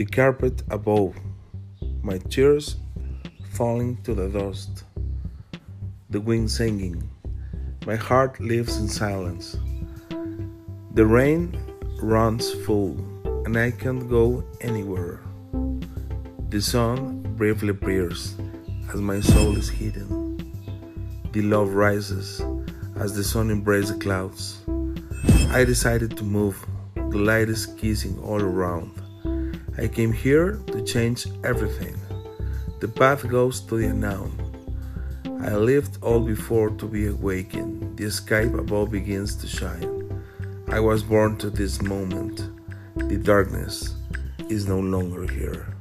the carpet above, my tears falling to the dust, the wind singing, my heart lives in silence. The rain runs full, and I can't go anywhere. The sun briefly appears as my soul is hidden. The love rises as the sun embraces the clouds. I decided to move, the light is kissing all around. I came here to change everything. The path goes to the unknown. I lived all before to be awakened. The sky above begins to shine. I was born to this moment. The darkness is no longer here.